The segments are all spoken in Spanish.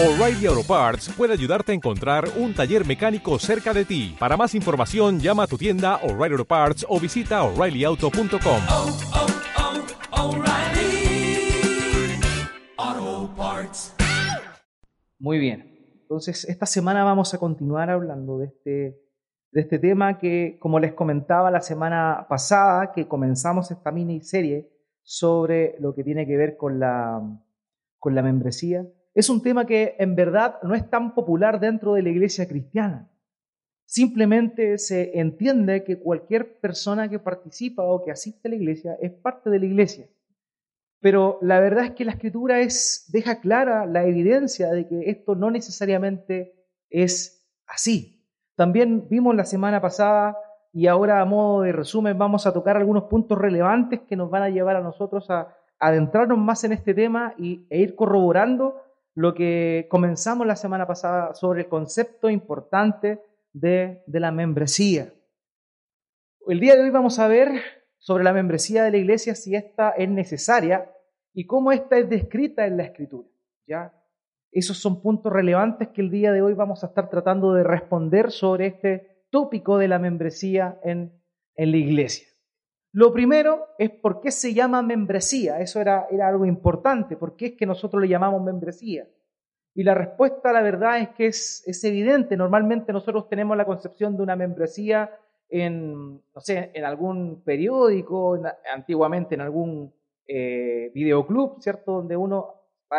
O'Reilly Auto Parts puede ayudarte a encontrar un taller mecánico cerca de ti. Para más información, llama a tu tienda O'Reilly Auto Parts o visita oreillyauto.com. oh, oh, Parts. Muy bien. Entonces, esta semana vamos a continuar hablando de este, de este tema que, como les comentaba la semana pasada, que comenzamos esta miniserie sobre lo que tiene que ver con la, con la membresía. Es un tema que en verdad no es tan popular dentro de la iglesia cristiana. Simplemente se entiende que cualquier persona que participa o que asiste a la iglesia es parte de la iglesia. Pero la verdad es que la escritura es, deja clara la evidencia de que esto no necesariamente es así. También vimos la semana pasada y ahora a modo de resumen vamos a tocar algunos puntos relevantes que nos van a llevar a nosotros a adentrarnos más en este tema y, e ir corroborando lo que comenzamos la semana pasada sobre el concepto importante de, de la membresía. El día de hoy vamos a ver sobre la membresía de la iglesia, si esta es necesaria y cómo esta es descrita en la escritura. ¿ya? Esos son puntos relevantes que el día de hoy vamos a estar tratando de responder sobre este tópico de la membresía en, en la iglesia. Lo primero es por qué se llama membresía. Eso era, era algo importante. ¿Por qué es que nosotros le llamamos membresía? Y la respuesta, la verdad, es que es, es evidente. Normalmente nosotros tenemos la concepción de una membresía en, no sé, en algún periódico, en, antiguamente en algún eh, videoclub, ¿cierto? Donde uno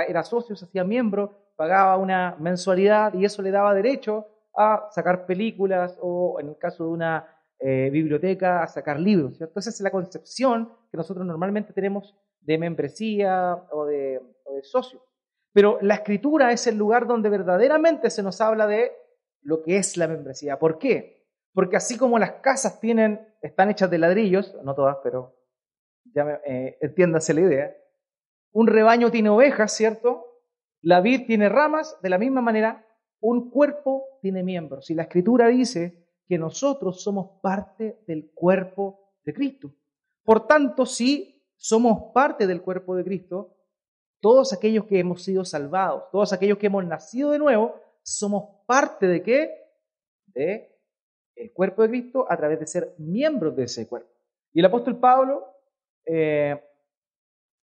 era socio, se hacía miembro, pagaba una mensualidad y eso le daba derecho a sacar películas o, en el caso de una eh, biblioteca, a sacar libros, ¿cierto? Esa es la concepción que nosotros normalmente tenemos de membresía o de, o socio. Pero la escritura es el lugar donde verdaderamente se nos habla de lo que es la membresía. ¿Por qué? Porque así como las casas tienen, están hechas de ladrillos, no todas, pero ya eh, entiéndase la idea, un rebaño tiene ovejas, ¿cierto? La vid tiene ramas, de la misma manera, un cuerpo tiene miembros. Y la escritura dice que nosotros somos parte del cuerpo de Cristo. Por tanto, si somos parte del cuerpo de Cristo, todos aquellos que hemos sido salvados, todos aquellos que hemos nacido de nuevo, somos parte de qué? De el cuerpo de Cristo a través de ser miembros de ese cuerpo. Y el apóstol Pablo, eh,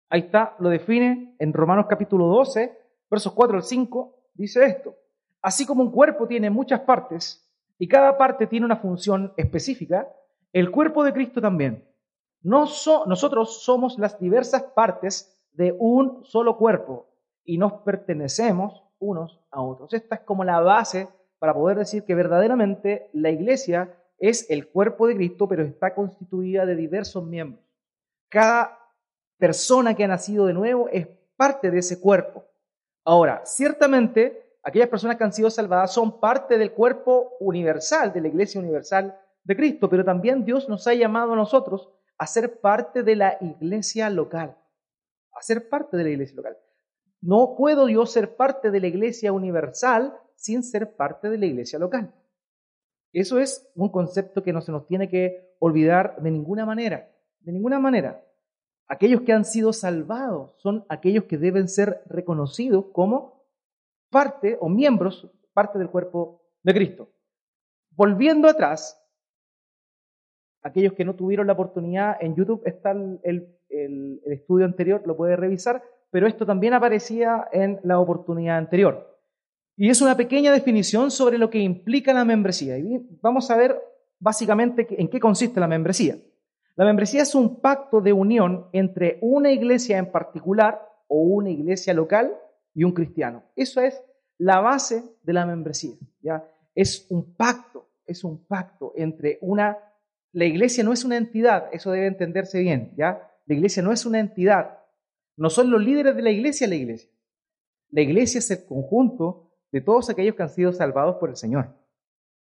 ahí está, lo define en Romanos capítulo 12, versos 4 al 5, dice esto. Así como un cuerpo tiene muchas partes y cada parte tiene una función específica, el cuerpo de Cristo también. No so, nosotros somos las diversas partes de un solo cuerpo y nos pertenecemos unos a otros. Esta es como la base para poder decir que verdaderamente la iglesia es el cuerpo de Cristo, pero está constituida de diversos miembros. Cada persona que ha nacido de nuevo es parte de ese cuerpo. Ahora, ciertamente, aquellas personas que han sido salvadas son parte del cuerpo universal, de la iglesia universal de Cristo, pero también Dios nos ha llamado a nosotros a ser parte de la iglesia local, a ser parte de la iglesia local. No puedo yo ser parte de la iglesia universal sin ser parte de la iglesia local. Eso es un concepto que no se nos tiene que olvidar de ninguna manera, de ninguna manera. Aquellos que han sido salvados son aquellos que deben ser reconocidos como parte o miembros, parte del cuerpo de Cristo. Volviendo atrás, aquellos que no tuvieron la oportunidad, en YouTube está el, el, el, estudio anterior, lo puede revisar, pero esto también aparecía en la oportunidad anterior. Y es una pequeña definición sobre lo que implica la membresía. Y vamos a ver básicamente en qué consiste la membresía. La membresía es un pacto de unión entre una iglesia en particular o una iglesia local y un cristiano. Eso es la base de la membresía. ¿ya? Es un pacto, es un pacto entre una... La iglesia no es una entidad, eso debe entenderse bien. ¿ya? La iglesia no es una entidad. No son los líderes de la iglesia la iglesia. La iglesia es el conjunto de todos aquellos que han sido salvados por el Señor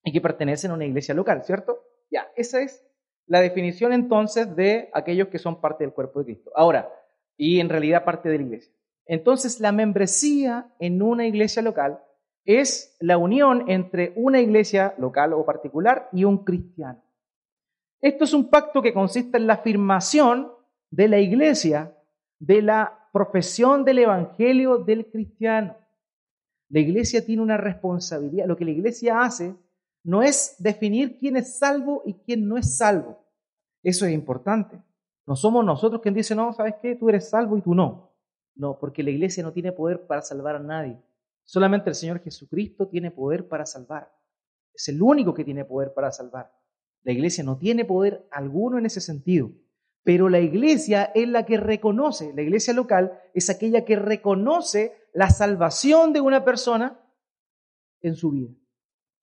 y que pertenecen a una iglesia local, ¿cierto? Ya, esa es la definición entonces de aquellos que son parte del cuerpo de Cristo. Ahora, y en realidad parte de la iglesia. Entonces, la membresía en una iglesia local es la unión entre una iglesia local o particular y un cristiano. Esto es un pacto que consiste en la afirmación de la iglesia de la profesión del evangelio del cristiano. La iglesia tiene una responsabilidad. Lo que la iglesia hace no es definir quién es salvo y quién no es salvo. Eso es importante. No somos nosotros quien dice, no, ¿sabes qué? Tú eres salvo y tú no. No, porque la iglesia no tiene poder para salvar a nadie. Solamente el Señor Jesucristo tiene poder para salvar. Es el único que tiene poder para salvar. La iglesia no tiene poder alguno en ese sentido. Pero la iglesia es la que reconoce, la iglesia local es aquella que reconoce la salvación de una persona en su vida.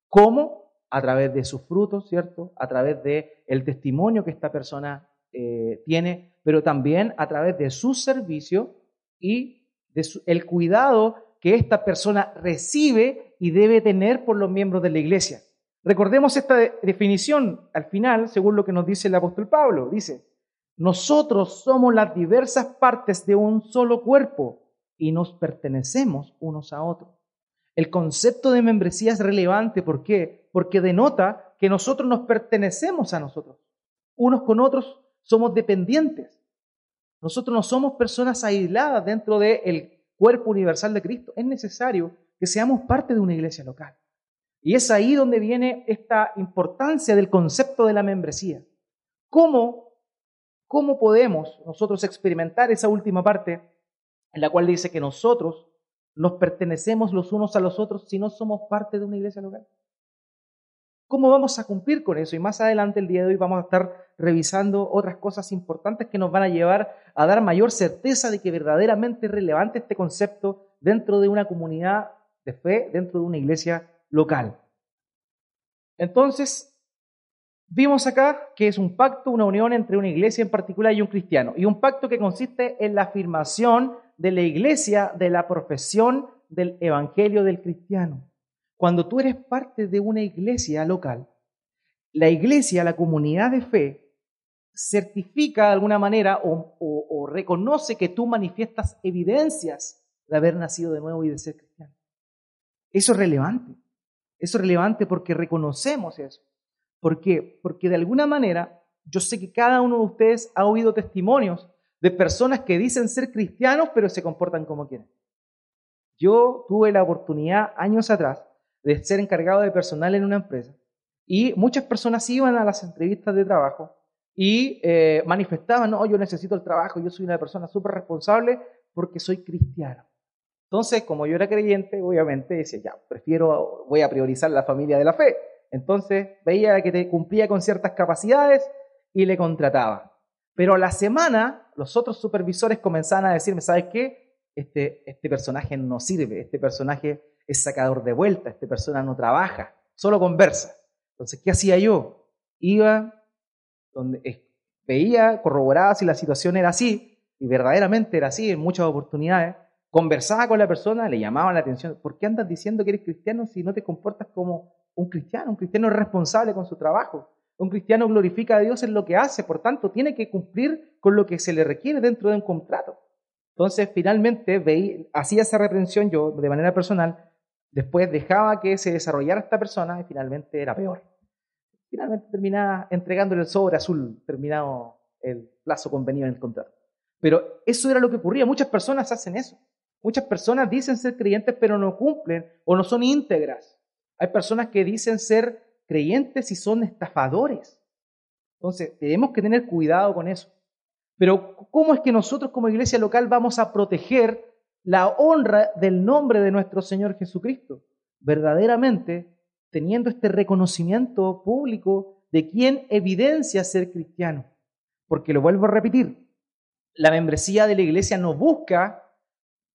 ¿Cómo? A través de sus frutos, ¿cierto? A través de el testimonio que esta persona eh, tiene, pero también a través de su servicio y de el cuidado que esta persona recibe y debe tener por los miembros de la iglesia. Recordemos esta definición al final, según lo que nos dice el apóstol Pablo. Dice, nosotros somos las diversas partes de un solo cuerpo y nos pertenecemos unos a otros. El concepto de membresía es relevante, ¿por qué? Porque denota que nosotros nos pertenecemos a nosotros. Unos con otros somos dependientes. Nosotros no somos personas aisladas dentro del cuerpo universal de Cristo. Es necesario que seamos parte de una iglesia local. Y es ahí donde viene esta importancia del concepto de la membresía. ¿Cómo ¿Cómo podemos nosotros experimentar esa última parte en la cual dice que nosotros nos pertenecemos los unos a los otros si no somos parte de una iglesia local? ¿Cómo vamos a cumplir con eso? Y más adelante el día de hoy vamos a estar revisando otras cosas importantes que nos van a llevar a dar mayor certeza de que verdaderamente es relevante este concepto dentro de una comunidad de fe, dentro de una iglesia local. Entonces, Vimos acá que es un pacto, una unión entre una iglesia en particular y un cristiano. Y un pacto que consiste en la afirmación de la iglesia de la profesión del evangelio del cristiano. Cuando tú eres parte de una iglesia local, la iglesia, la comunidad de fe, certifica de alguna manera o, reconoce que tú manifiestas evidencias de haber nacido de nuevo y de ser cristiano. Eso es relevante. Eso es relevante porque reconocemos eso. ¿Por qué? Porque de alguna manera yo sé que cada uno de ustedes ha oído testimonios de personas que dicen ser cristianos pero se comportan como quieren. Yo tuve la oportunidad años atrás de ser encargado de personal en una empresa y muchas personas iban a las entrevistas de trabajo y eh, manifestaban, no, yo necesito el trabajo, yo soy una persona súper responsable porque soy cristiano. Entonces, como yo era creyente, obviamente decía, ya, prefiero, voy a priorizar la familia de la fe. Entonces veía que te cumplía con ciertas capacidades y le contrataba. Pero a la semana los otros supervisores comenzaban a decirme, ¿sabes qué? Este, este personaje no sirve, este personaje es sacador de vuelta, esta persona no trabaja, solo conversa. Entonces, ¿qué hacía yo? Iba donde veía, corroboraba si la situación era así, y verdaderamente era así en muchas oportunidades, conversaba con la persona, le llamaba la atención, ¿por qué andas diciendo que eres cristiano si no te comportas como un cristiano. Un cristiano es responsable con su trabajo. Un cristiano glorifica a Dios en lo que hace, por tanto, tiene que cumplir con lo que se le requiere dentro de un contrato. Entonces, finalmente, veí, hacía esa reprensión yo de manera personal, después dejaba que se desarrollara esta persona y finalmente era peor. Finalmente terminaba entregándole el sobre azul, terminado el plazo convenido en el contrato. Pero eso era lo que ocurría. Muchas personas hacen eso. Muchas personas dicen ser creyentes, pero no cumplen o no son íntegras. Hay personas que dicen ser creyentes y son estafadores. Entonces, tenemos que tener cuidado con eso. Pero, ¿cómo es que nosotros como iglesia local vamos a proteger la honra del nombre de nuestro Señor Jesucristo? Verdaderamente, teniendo este reconocimiento público de quién evidencia ser cristiano. Porque lo vuelvo a repetir, la membresía de la iglesia no busca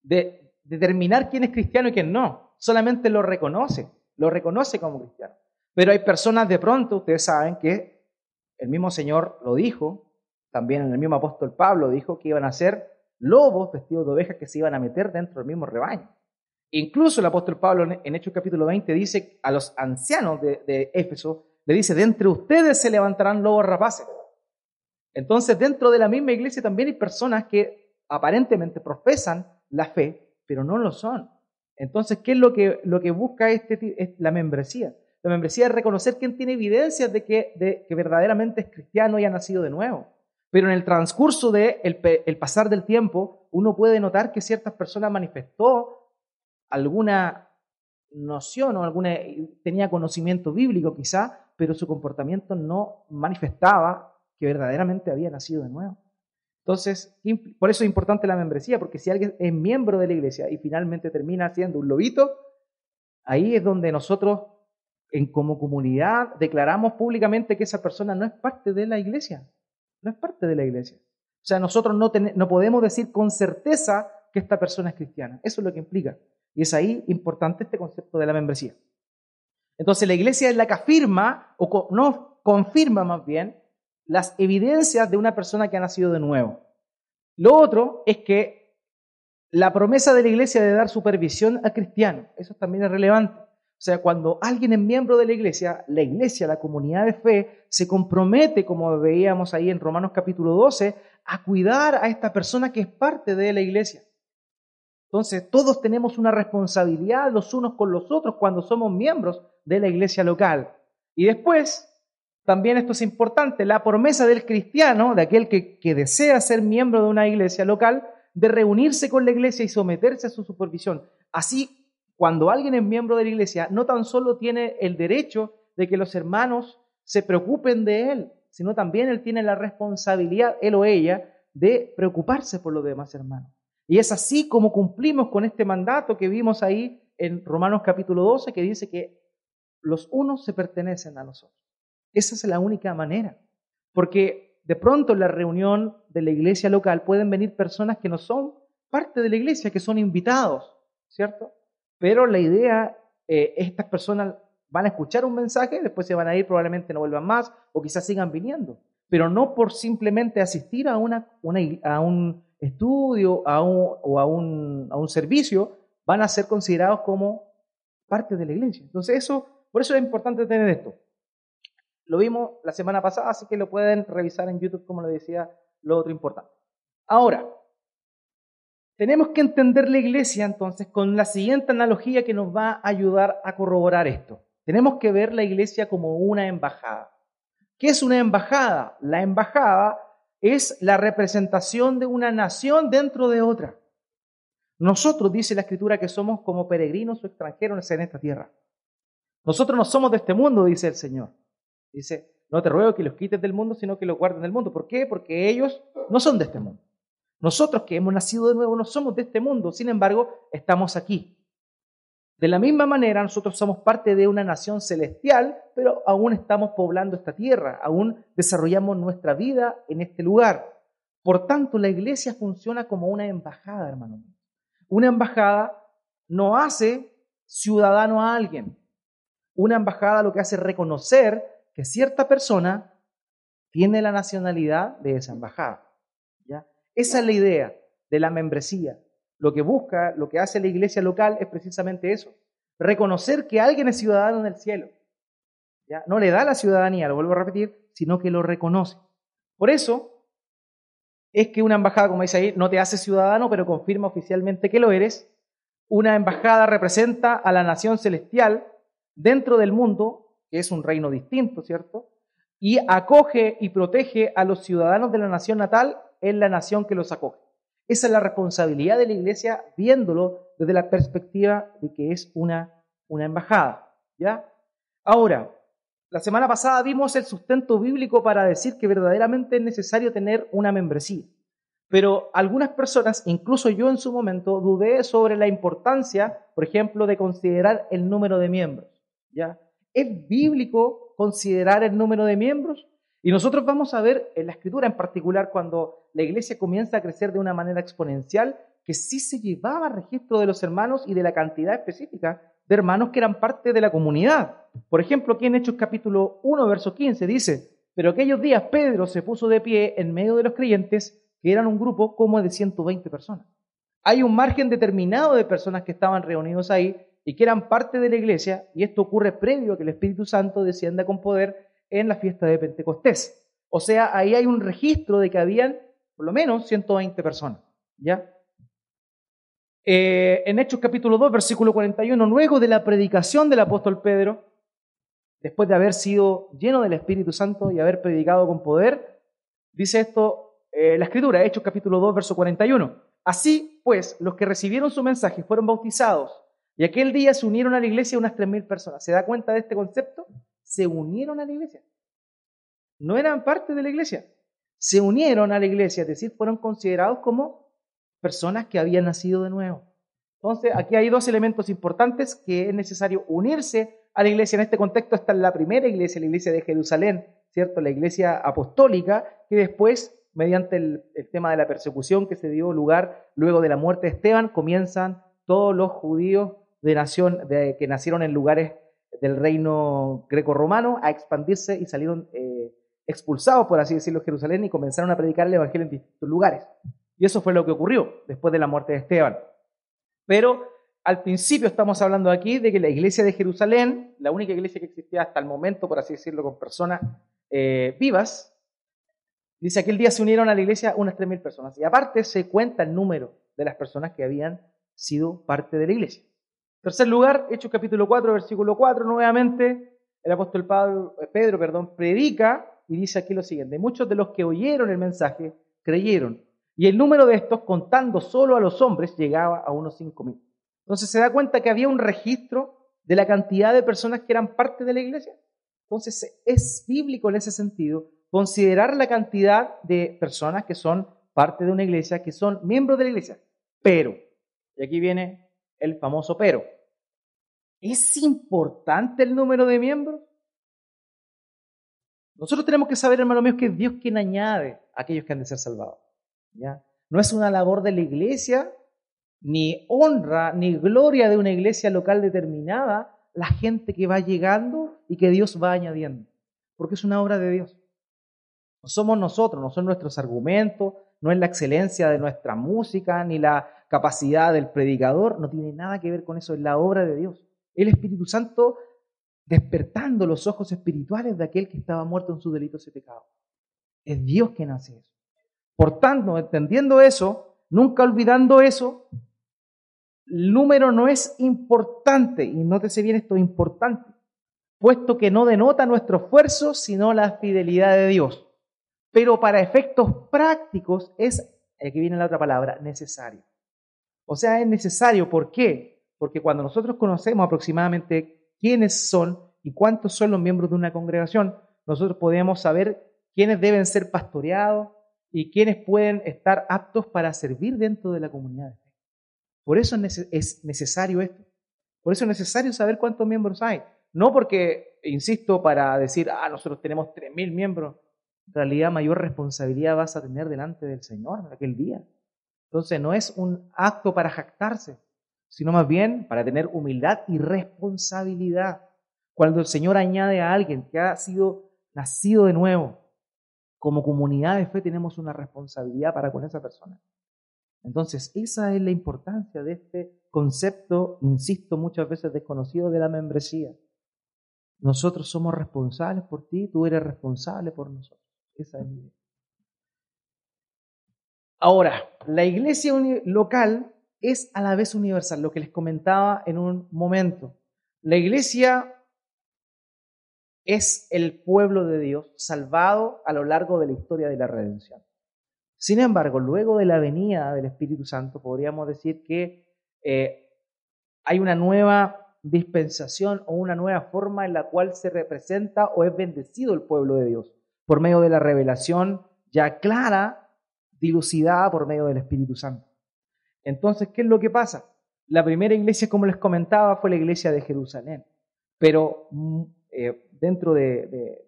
determinar quién es cristiano y quién no, solamente lo reconoce lo reconoce como cristiano. Pero hay personas de pronto, ustedes saben que el mismo Señor lo dijo, también el mismo apóstol Pablo dijo que iban a ser lobos vestidos de ovejas que se iban a meter dentro del mismo rebaño. Incluso el apóstol Pablo en Hechos capítulo 20 dice a los ancianos de, de Éfeso, le dice, de entre ustedes se levantarán lobos rapaces. Entonces, dentro de la misma iglesia también hay personas que aparentemente profesan la fe, pero no lo son. Entonces, ¿qué es lo que, lo que busca este, es la membresía? La membresía es reconocer quién tiene evidencias de que, de que verdaderamente es cristiano y ha nacido de nuevo. Pero en el transcurso de el pasar del tiempo, uno puede notar que ciertas personas manifestó alguna noción o alguna, tenía conocimiento bíblico quizá, pero su comportamiento no manifestaba que verdaderamente había nacido de nuevo. Entonces, por eso es importante la membresía, porque si alguien es miembro de la iglesia y finalmente termina siendo un lobito, ahí es donde nosotros, en como comunidad, declaramos públicamente que esa persona no es parte de la iglesia, no es parte de la iglesia. O sea, nosotros no, no podemos decir con certeza que esta persona es cristiana. Eso es lo que implica. Y es ahí importante este concepto de la membresía. Entonces la iglesia es la que afirma, o no confirma más bien, las evidencias de una persona que ha nacido de nuevo. Lo otro es que la promesa de la iglesia de dar supervisión a cristianos, eso también es relevante. O sea, cuando alguien es miembro de la iglesia, la iglesia, la comunidad de fe, se compromete, como veíamos ahí en Romanos capítulo 12, a cuidar a esta persona que es parte de la iglesia. Entonces, todos tenemos una responsabilidad los unos con los otros cuando somos miembros de la iglesia local. Y después, también esto es importante, la promesa del cristiano, de aquel que, que desea ser miembro de una iglesia local, de reunirse con la iglesia y someterse a su supervisión. Así, cuando alguien es miembro de la iglesia, no tan solo tiene el derecho de que los hermanos se preocupen de él, sino también él tiene la responsabilidad, él o ella, de preocuparse por los demás hermanos. Y es así como cumplimos con este mandato que vimos ahí en Romanos capítulo 12, que dice que los unos se pertenecen a los otros. Esa es la única manera. Porque de pronto en la reunión de la iglesia local pueden venir personas que no son parte de la iglesia, que son invitados, ¿cierto? Pero la idea, eh, estas personas van a escuchar un mensaje, después se van a ir, probablemente no vuelvan más, o quizás sigan viniendo, pero no por simplemente asistir a, un estudio o a un, servicio van a ser considerados como parte de la iglesia. Entonces, eso, por eso es importante tener esto. Lo vimos la semana pasada, así que lo pueden revisar en YouTube, como le decía, lo otro importante. Ahora, tenemos que entender la iglesia entonces con la siguiente analogía que nos va a ayudar a corroborar esto. Tenemos que ver la iglesia como una embajada. ¿Qué es una embajada? La embajada es la representación de una nación dentro de otra. Nosotros, dice la Escritura, que somos como peregrinos o extranjeros en esta tierra. Nosotros no somos de este mundo, dice el Señor. Dice, no te ruego que los quites del mundo, sino que los guarden del mundo. ¿Por qué? Porque ellos no son de este mundo. Nosotros que hemos nacido de nuevo no somos de este mundo, sin embargo, estamos aquí. De la misma manera, nosotros somos parte de una nación celestial, pero aún estamos poblando esta tierra, aún desarrollamos nuestra vida en este lugar. Por tanto, la iglesia funciona como una embajada, hermano. Una embajada no hace ciudadano a alguien. Una embajada lo que hace es reconocer que cierta persona tiene la nacionalidad de esa embajada. Esa es la idea de la membresía, lo que busca, lo que hace la iglesia local es precisamente eso, reconocer que alguien es ciudadano del cielo. ¿Ya? No le da la ciudadanía, lo vuelvo a repetir, sino que lo reconoce. Por eso es que una embajada, como dice ahí, no te hace ciudadano, pero confirma oficialmente que lo eres. Una embajada representa a la nación celestial dentro del mundo, que es un reino distinto, ¿cierto? Y acoge y protege a los ciudadanos de la nación natal en la nación que los acoge. Esa es la responsabilidad de la iglesia viéndolo desde la perspectiva de que es una, una embajada. ¿ya? Ahora, la semana pasada vimos el sustento bíblico para decir que verdaderamente es necesario tener una membresía. Pero algunas personas, incluso yo en su momento, dudé sobre la importancia, por ejemplo, de considerar el número de miembros. ¿ya? ¿Es bíblico considerar el número de miembros? Y nosotros vamos a ver en la escritura en particular cuando la iglesia comienza a crecer de una manera exponencial, que sí se llevaba registro de los hermanos y de la cantidad específica de hermanos que eran parte de la comunidad. Por ejemplo, aquí en Hechos capítulo 1, verso 15 dice, pero aquellos días Pedro se puso de pie en medio de los creyentes, que eran un grupo como de 120 personas. Hay un margen determinado de personas que estaban reunidos ahí y que eran parte de la iglesia, y esto ocurre previo a que el Espíritu Santo descienda con poder en la fiesta de Pentecostés. O sea, ahí hay un registro de que habían por lo menos 120 personas. ¿Ya? Eh, en Hechos capítulo 2, versículo 41, luego de la predicación del apóstol Pedro, después de haber sido lleno del Espíritu Santo y haber predicado con poder, dice esto eh, la escritura, Hechos capítulo 2, verso 41. Así pues, los que recibieron su mensaje fueron bautizados Y aquel día se unieron a la iglesia unas 3.000 personas. ¿Se da cuenta de este concepto? Se unieron a la iglesia. No eran parte de la iglesia. Se unieron a la iglesia, es decir, fueron considerados como personas que habían nacido de nuevo. Entonces, aquí hay dos elementos importantes que es necesario unirse a la iglesia. En este contexto está la primera iglesia, la iglesia de Jerusalén, ¿cierto? La iglesia apostólica, que después, mediante el, tema de la persecución que se dio lugar luego de la muerte de Esteban, comienzan todos los judíos de nación, de, que nacieron en lugares del reino greco-romano a expandirse y salieron eh, expulsados, por así decirlo, de Jerusalén y comenzaron a predicar el evangelio en distintos lugares. Y eso fue lo que ocurrió después de la muerte de Esteban. Pero al principio estamos hablando aquí de que la iglesia de Jerusalén, la única iglesia que existía hasta el momento, por así decirlo, con personas eh, vivas, dice aquel día se unieron a la iglesia unas 3.000 personas. Y aparte se cuenta el número de las personas que habían sido parte de la iglesia. Tercer lugar, Hechos capítulo 4, versículo 4, nuevamente el apóstol eh, Pedro perdón, predica y dice aquí lo siguiente, muchos de los que oyeron el mensaje creyeron, y el número de estos, contando solo a los hombres, llegaba a unos 5.000. Entonces se da cuenta que había un registro de la cantidad de personas que eran parte de la iglesia. Entonces es bíblico en ese sentido considerar la cantidad de personas que son parte de una iglesia, que son miembros de la iglesia. Pero, y aquí viene el famoso pero, ¿es importante el número de miembros? Nosotros tenemos que saber, hermano mío, que es Dios quien añade a aquellos que han de ser salvados. ¿ya? No es una labor de la iglesia ni honra ni gloria de una iglesia local determinada la gente que va llegando y que Dios va añadiendo, porque es una obra de Dios. No somos nosotros, no son nuestros argumentos, no es la excelencia de nuestra música, ni la capacidad del predicador, no tiene nada que ver con eso, es la obra de Dios. El Espíritu Santo despertando los ojos espirituales de aquel que estaba muerto en sus delitos y pecados. Es Dios quien hace eso. Por tanto, entendiendo eso, nunca olvidando eso, el número no es importante, y nótese bien esto, importante, puesto que no denota nuestro esfuerzo, sino la fidelidad de Dios. Pero para efectos prácticos es, aquí viene la otra palabra, necesario. O sea, es necesario, ¿por qué? Porque cuando nosotros conocemos aproximadamente quiénes son y cuántos son los miembros de una congregación, nosotros podemos saber quiénes deben ser pastoreados y quiénes pueden estar aptos para servir dentro de la comunidad por eso es necesario esto. Por eso es necesario saber cuántos miembros hay. No porque, insisto, para decir, ah, nosotros tenemos 3.000 miembros. En realidad, mayor responsabilidad vas a tener delante del Señor en aquel día. Entonces, no es un acto para jactarse, sino más bien para tener humildad y responsabilidad. Cuando el Señor añade a alguien que ha sido nacido de nuevo, como comunidad de fe tenemos una responsabilidad para con esa persona. Entonces, esa es la importancia de este concepto, insisto, muchas veces desconocido de la membresía. Nosotros somos responsables por ti, tú eres responsable por nosotros. Esa es la idea. Ahora, la iglesia local es a la vez universal, lo que les comentaba en un momento. La iglesia es el pueblo de Dios salvado a lo largo de la historia de la redención. Sin embargo, luego de la venida del Espíritu Santo, podríamos decir que eh, hay una nueva dispensación o una nueva forma en la cual se representa o es bendecido el pueblo de Dios, por medio de la revelación ya clara, dilucidada por medio del Espíritu Santo. Entonces, ¿qué es lo que pasa? La primera iglesia, como les comentaba, fue la iglesia de Jerusalén, pero mm, eh, dentro de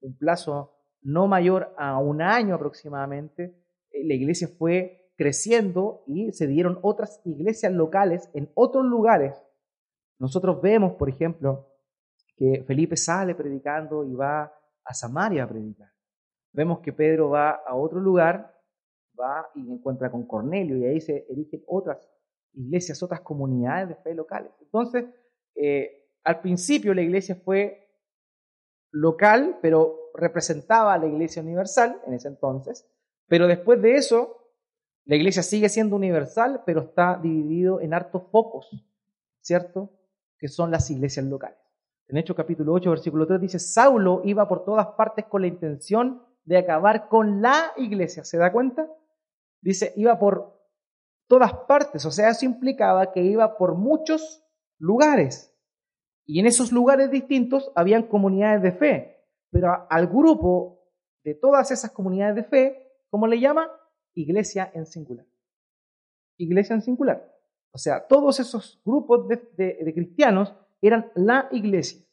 un plazo no mayor a un año aproximadamente, eh, la iglesia fue creciendo y se dieron otras iglesias locales en otros lugares. Nosotros vemos, por ejemplo, que Felipe sale predicando y va a Samaria a predicar. Vemos que Pedro va a otro lugar, va y encuentra con Cornelio y ahí se erigen otras iglesias, otras comunidades de fe locales. Entonces, eh, al principio la iglesia fue local, pero representaba a la iglesia universal en ese entonces, pero después de eso, la iglesia sigue siendo universal, pero está dividido en hartos focos, ¿cierto? Que son las iglesias locales. En Hechos capítulo 8, versículo 3 dice, Saulo iba por todas partes con la intención de acabar con la iglesia. ¿Se da cuenta? Dice, iba por todas partes, o sea, eso implicaba que iba por muchos lugares. Y en esos lugares distintos habían comunidades de fe. Pero al grupo de todas esas comunidades de fe, ¿cómo le llama? Iglesia en singular. Iglesia en singular. O sea, todos esos grupos de, cristianos eran la iglesia.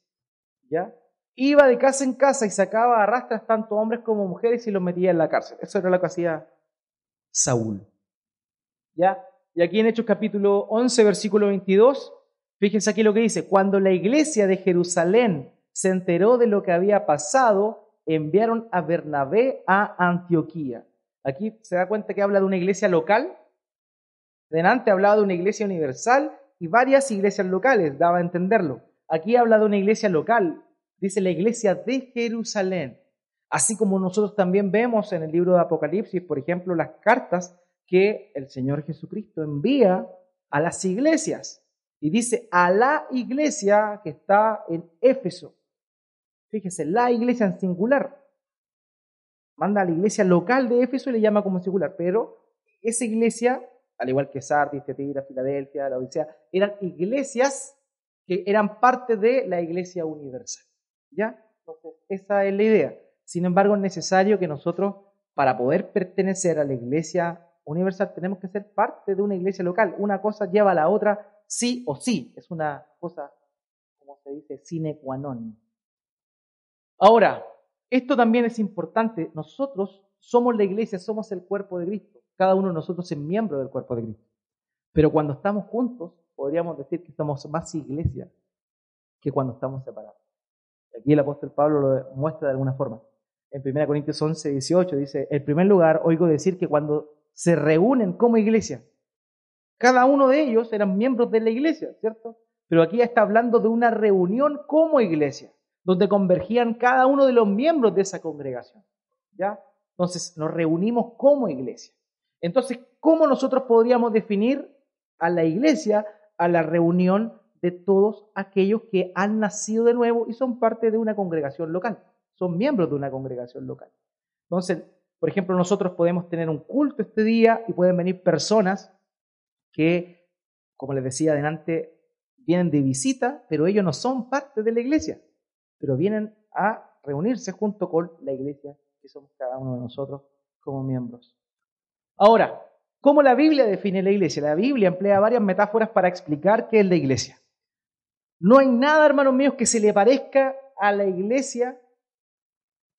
¿Ya? Iba de casa en casa y sacaba a rastras tanto hombres como mujeres y los metía en la cárcel. Eso era lo que hacía Saúl. ¿Ya? Y aquí en Hechos capítulo 11, versículo 22, fíjense aquí lo que dice, cuando la iglesia de Jerusalén se enteró de lo que había pasado, enviaron a Bernabé a Antioquía. Aquí se da cuenta que habla de una iglesia local. Delante hablaba de una iglesia universal y varias iglesias locales, daba a entenderlo. Aquí habla de una iglesia local, dice la iglesia de Jerusalén. Así como nosotros también vemos en el libro de Apocalipsis, por ejemplo, las cartas que el Señor Jesucristo envía a las iglesias. Y dice a la iglesia que está en Éfeso. Fíjese, la iglesia en singular. Manda a la iglesia local de Éfeso y le llama como singular. Pero esa iglesia, al igual que Sardis, Tetira, Filadelfia, la Odisea, eran iglesias que eran parte de la iglesia universal. ¿Ya? Entonces, esa es la idea. Sin embargo, es necesario que nosotros, para poder pertenecer a la iglesia universal, tenemos que ser parte de una iglesia local. Una cosa lleva a la otra sí o sí. Es una cosa, como se dice, sine qua non. Ahora, esto también es importante. Nosotros somos la iglesia, somos el cuerpo de Cristo. Cada uno de nosotros es miembro del cuerpo de Cristo. Pero cuando estamos juntos, podríamos decir que somos más iglesia que cuando estamos separados. Aquí el apóstol Pablo lo muestra de alguna forma. En 1 Corintios 11, 18 dice, en primer lugar, oigo decir que cuando se reúnen como iglesia, cada uno de ellos eran miembros de la iglesia, ¿cierto? Pero aquí está hablando de una reunión como iglesia, donde convergían cada uno de los miembros de esa congregación, ¿ya? Entonces nos reunimos como iglesia. Entonces, ¿cómo nosotros podríamos definir a la iglesia, a la reunión de todos aquellos que han nacido de nuevo y son parte de una congregación local, son miembros de una congregación local. Entonces, por ejemplo, nosotros podemos tener un culto este día y pueden venir personas que, como les decía adelante, vienen de visita, pero ellos no son parte de la iglesia, pero vienen a reunirse junto con la iglesia que somos cada uno de nosotros como miembros. Ahora, ¿cómo la Biblia define la iglesia? La Biblia emplea varias metáforas para explicar qué es la iglesia. No hay nada, hermanos míos, que se le parezca a la iglesia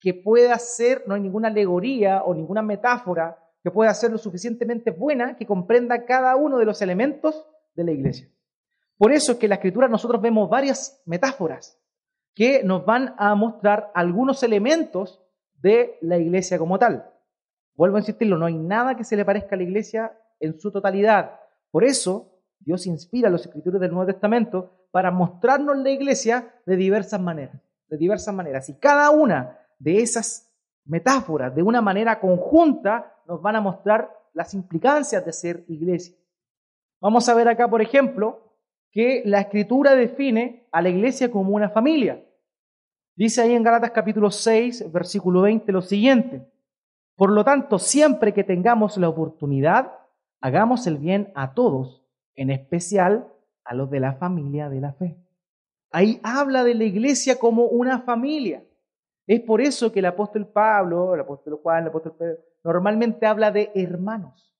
que pueda ser, no hay ninguna alegoría o ninguna metáfora que pueda ser lo suficientemente buena que comprenda cada uno de los elementos de la iglesia. Por eso es que en la escritura nosotros vemos varias metáforas que nos van a mostrar algunos elementos de la iglesia como tal. Vuelvo a insistirlo, no hay nada que se le parezca a la iglesia en su totalidad. Por eso Dios inspira a los escritores del Nuevo Testamento para mostrarnos la iglesia de diversas maneras, de diversas maneras. Y cada una de esas metáforas, de una manera conjunta, nos van a mostrar las implicancias de ser iglesia. Vamos a ver acá, por ejemplo, que la escritura define a la iglesia como una familia. Dice ahí en Galatas capítulo 6, versículo 20 lo siguiente. Por lo tanto, siempre que tengamos la oportunidad, hagamos el bien a todos, en especial a los de la familia de la fe. Ahí habla de la iglesia como una familia. Es por eso que el apóstol Pablo, el apóstol Juan, el apóstol Pedro, normalmente habla de hermanos.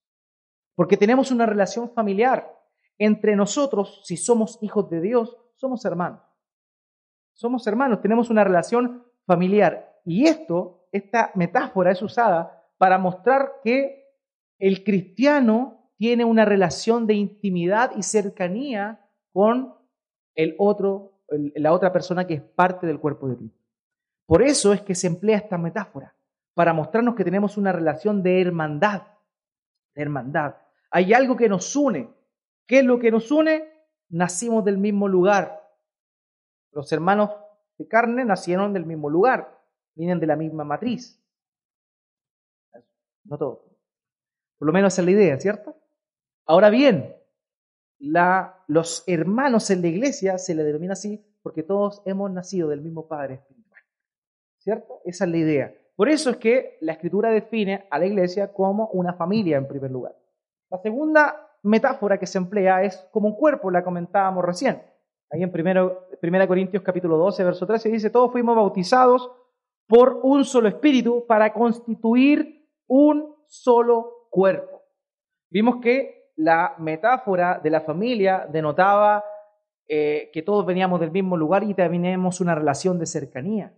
Porque tenemos una relación familiar. Entre nosotros, si somos hijos de Dios, somos hermanos. Somos hermanos, tenemos una relación familiar. Y esto, esta metáfora es usada para mostrar que el cristiano tiene una relación de intimidad y cercanía con el otro, la otra persona que es parte del cuerpo de Cristo. Por eso es que se emplea esta metáfora, para mostrarnos que tenemos una relación de hermandad. De hermandad. Hay algo que nos une. ¿Qué es lo que nos une? Nacimos del mismo lugar. Los hermanos de carne nacieron del mismo lugar, vienen de la misma matriz. No todos. Por lo menos esa es la idea, ¿cierto? Ahora bien, la, los hermanos en la iglesia se le denomina así porque todos hemos nacido del mismo Padre Espíritu. ¿Cierto? Esa es la idea. Por eso es que la escritura define a la iglesia como una familia en primer lugar. La segunda metáfora que se emplea es como un cuerpo, la comentábamos recién. Ahí en 1 Corintios capítulo 12, verso 13 dice, todos fuimos bautizados por un solo espíritu para constituir un solo cuerpo. Vimos que la metáfora de la familia denotaba eh, que todos veníamos del mismo lugar y teníamos una relación de cercanía.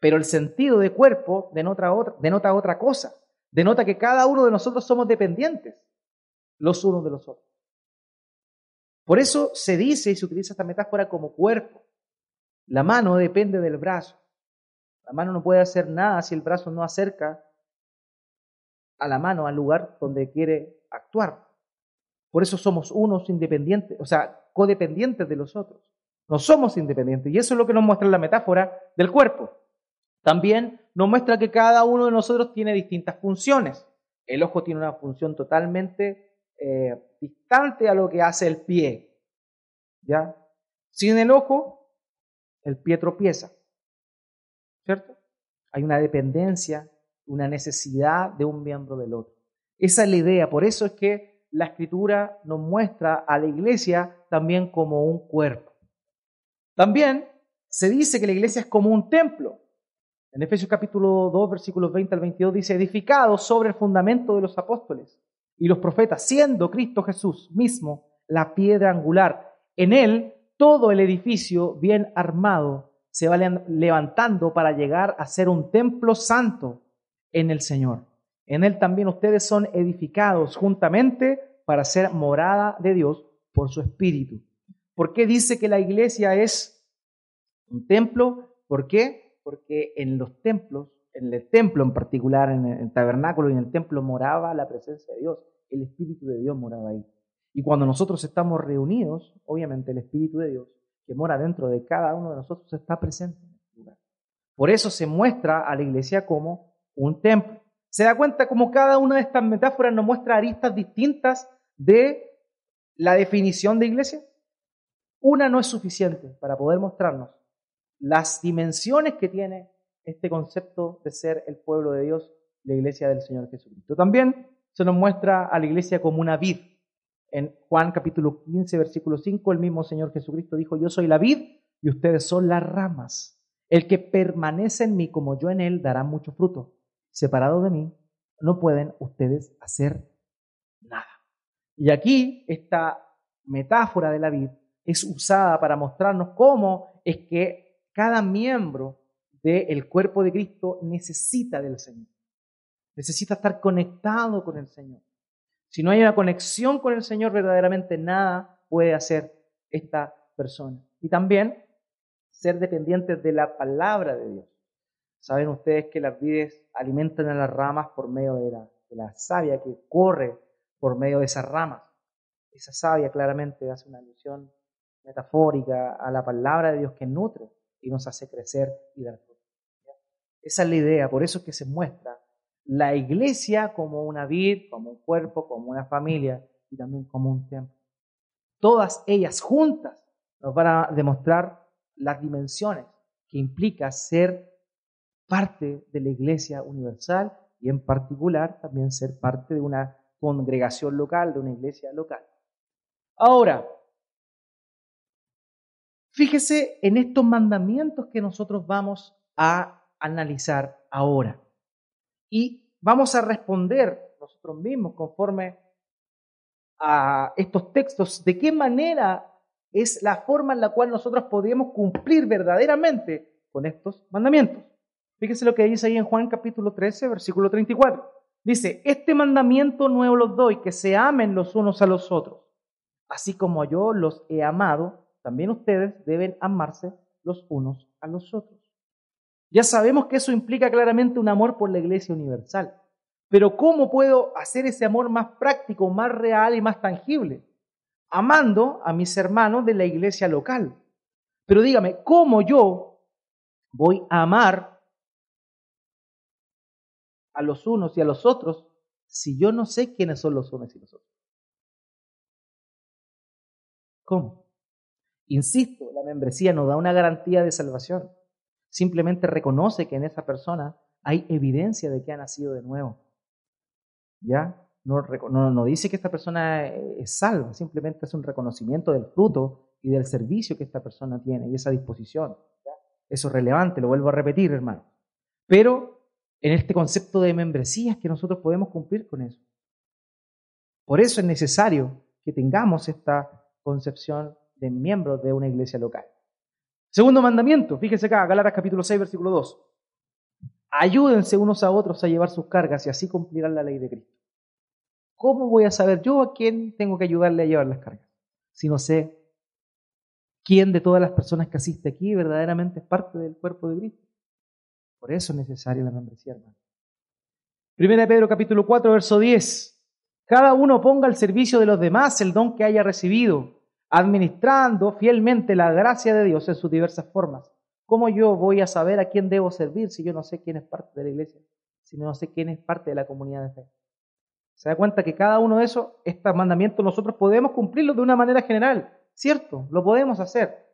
Pero el sentido de cuerpo denota otra, cosa. Denota que cada uno de nosotros somos dependientes los unos de los otros. Por eso se dice y se utiliza esta metáfora como cuerpo. La mano depende del brazo. La mano no puede hacer nada si el brazo no acerca a la mano al lugar donde quiere actuar. Por eso somos unos independientes, o sea, codependientes de los otros. No somos independientes. Y eso es lo que nos muestra la metáfora del cuerpo. También nos muestra que cada uno de nosotros tiene distintas funciones. El ojo tiene una función totalmente eh, distante a lo que hace el pie. ¿Ya? Sin el ojo, el pie tropieza. ¿Cierto? Hay una dependencia, una necesidad de un miembro del otro. Esa es la idea. Por eso es que la escritura nos muestra a la iglesia también como un cuerpo. También se dice que la iglesia es como un templo. En Efesios capítulo 2, versículos 20 al 22 dice, edificado sobre el fundamento de los apóstoles y los profetas, siendo Cristo Jesús mismo la piedra angular. En él todo el edificio bien armado se va levantando para llegar a ser un templo santo en el Señor. En él también ustedes son edificados juntamente para ser morada de Dios por su Espíritu. ¿Por qué dice que la iglesia es un templo? ¿Por qué? Porque en los templos en el templo en particular, en el tabernáculo y en el templo moraba la presencia de Dios, el Espíritu de Dios moraba ahí. Y cuando nosotros estamos reunidos, obviamente el Espíritu de Dios que mora dentro de cada uno de nosotros está presente en este lugar. Por eso se muestra a la iglesia como un templo. ¿Se da cuenta cómo cada una de estas metáforas nos muestra aristas distintas de la definición de iglesia? Una no es suficiente para poder mostrarnos las dimensiones que tiene este concepto de ser el pueblo de Dios, la iglesia del Señor Jesucristo. También se nos muestra a la iglesia como una vid. En Juan capítulo 15, versículo 5, el mismo Señor Jesucristo dijo, yo soy la vid y ustedes son las ramas. El que permanece en mí como yo en él dará mucho fruto. Separado de mí, no pueden ustedes hacer nada. Y aquí esta metáfora de la vid es usada para mostrarnos cómo es que cada miembro del cuerpo de Cristo necesita del Señor. Necesita estar conectado con el Señor. Si no hay una conexión con el Señor, verdaderamente nada puede hacer esta persona. Y también ser dependientes de la palabra de Dios. Saben ustedes que las vides alimentan a las ramas por medio de la, de la savia que corre por medio de esas ramas. Esa savia claramente hace una alusión metafórica a la palabra de Dios que nutre y nos hace crecer y dar esa es la idea, por eso es que se muestra la iglesia como una vid, como un cuerpo, como una familia y también como un templo. Todas ellas juntas nos van a demostrar las dimensiones que implica ser parte de la iglesia universal y en particular también ser parte de una congregación local, de una iglesia local. Ahora, fíjese en estos mandamientos que nosotros vamos a analizar ahora. Y vamos a responder nosotros mismos conforme a estos textos de qué manera es la forma en la cual nosotros podemos cumplir verdaderamente con estos mandamientos. Fíjese lo que dice ahí en Juan capítulo 13, versículo 34. Dice, este mandamiento nuevo los doy, que se amen los unos a los otros. Así como yo los he amado, también ustedes deben amarse los unos a los otros. Ya sabemos que eso implica claramente un amor por la iglesia universal. Pero ¿cómo puedo hacer ese amor más práctico, más real y más tangible? Amando a mis hermanos de la iglesia local. Pero dígame, ¿cómo yo voy a amar a los unos y a los otros si yo no sé quiénes son los unos y los otros? ¿Cómo? Insisto, la membresía no da una garantía de salvación simplemente reconoce que en esa persona hay evidencia de que ha nacido de nuevo. ¿Ya? No, no, dice que esta persona es salva, simplemente es un reconocimiento del fruto y del servicio que esta persona tiene y esa disposición. Eso es relevante, lo vuelvo a repetir, hermano. Pero en este concepto de membresía es que nosotros podemos cumplir con eso. Por eso es necesario que tengamos esta concepción de miembros de una iglesia local. Segundo mandamiento, fíjese acá, Galatas capítulo 6, versículo 2. Ayúdense unos a otros a llevar sus cargas y así cumplirán la ley de Cristo. ¿Cómo voy a saber yo a quién tengo que ayudarle a llevar las cargas? Si no sé quién de todas las personas que asiste aquí verdaderamente es parte del cuerpo de Cristo. Por eso es necesaria la membresía, hermano. Primera de Pedro capítulo 4, verso 10. Cada uno ponga al servicio de los demás el don que haya recibido, administrando fielmente la gracia de Dios en sus diversas formas. ¿Cómo yo voy a saber a quién debo servir si yo no sé quién es parte de la iglesia? Si no sé quién es parte de la comunidad de fe. Se da cuenta que cada uno de esos, estos mandamientos, nosotros podemos cumplirlos de una manera general, ¿cierto? Lo podemos hacer.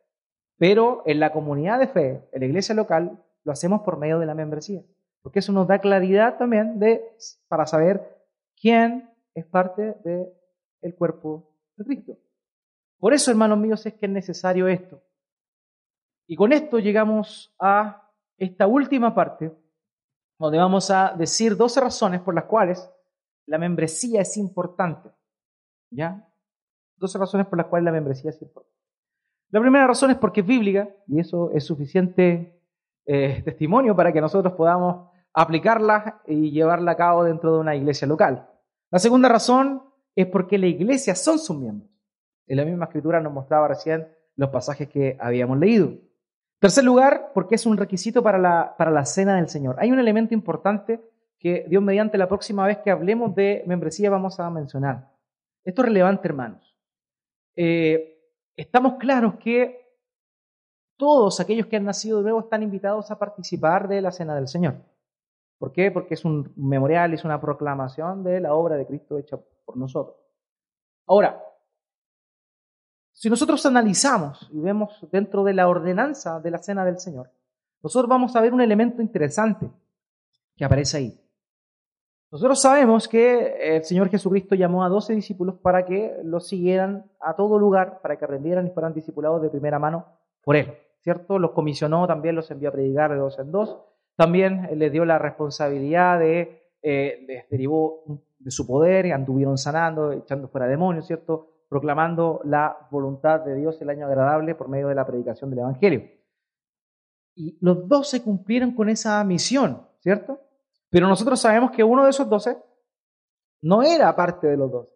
Pero en la comunidad de fe, en la iglesia local, lo hacemos por medio de la membresía. Porque eso nos da claridad también de, para saber quién es parte del cuerpo de Cristo. Por eso, hermanos míos, es que es necesario esto. Y con esto llegamos a esta última parte, donde vamos a decir 12 razones por las cuales la membresía es importante. ¿Ya? 12 razones por las cuales la membresía es importante. La primera razón es porque es bíblica, y eso es suficiente eh, testimonio para que nosotros podamos aplicarla y llevarla a cabo dentro de una iglesia local. La segunda razón es porque la iglesia son sus miembros. En la misma escritura nos mostraba recién los pasajes que habíamos leído. Tercer lugar, porque es un requisito para la, para la cena del Señor. Hay un elemento importante que Dios mediante la próxima vez que hablemos de membresía vamos a mencionar. Esto es relevante, hermanos. Eh, estamos claros que todos aquellos que han nacido de nuevo están invitados a participar de la cena del Señor. ¿Por qué? Porque es un memorial, es una proclamación de la obra de Cristo hecha por nosotros. Ahora, si nosotros analizamos y vemos dentro de la ordenanza de la cena del Señor, nosotros vamos a ver un elemento interesante que aparece ahí. Nosotros sabemos que el Señor Jesucristo llamó a doce discípulos para que los siguieran a todo lugar, para que aprendieran y fueran discipulados de primera mano por Él, ¿cierto? Los comisionó, también los envió a predicar de dos en dos, también les dio la responsabilidad de, eh, les derivó de su poder y anduvieron sanando, echando fuera demonios, ¿cierto? Proclamando la voluntad de Dios el año agradable por medio de la predicación del Evangelio. Y los doce cumplieron con esa misión, ¿cierto? Pero nosotros sabemos que uno de esos doce no era parte de los doce.